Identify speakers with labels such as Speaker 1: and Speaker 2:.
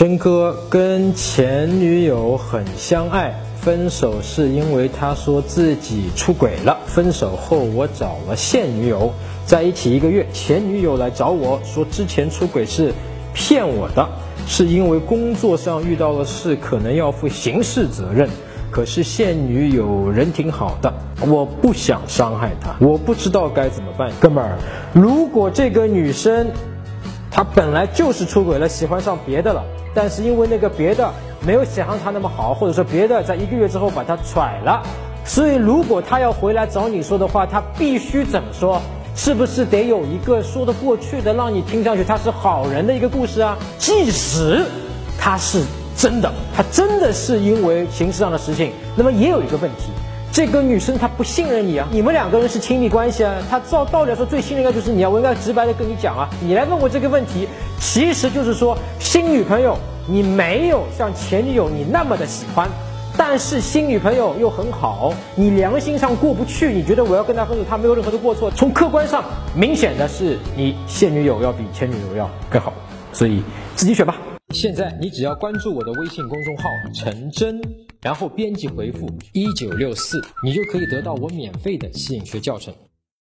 Speaker 1: 真哥跟前女友很相爱，分手是因为他说自己出轨了。分手后我找了现女友，在一起一个月，前女友来找我说之前出轨是骗我的，是因为工作上遇到了事，可能要负刑事责任。可是现女友人挺好的，我不想伤害她，我不知道该怎么办。哥们儿，如果这个女生他本来就是出轨了，喜欢上别的了，但是因为那个别的没有想象他那么好，或者说别的在一个月之后把他甩了，所以如果他要回来找你说的话，他必须怎么说？是不是得有一个说得过去的，让你听上去他是好人的一个故事啊？即使他是。真的，他真的是因为形式上的事情。那么也有一个问题，这个女生她不信任你啊，你们两个人是亲密关系啊，她照道理来说最信任的就是你啊，我应该直白的跟你讲啊，你来问我这个问题，其实就是说新女朋友你没有像前女友你那么的喜欢，但是新女朋友又很好，你良心上过不去，你觉得我要跟她分手，她没有任何的过错，从客观上明显的是你现女友要比前女友要更好，所以自己选吧。现在你只要关注我的微信公众号陈真，然后编辑回复一九六四，你就可以得到我免费的吸引学教程。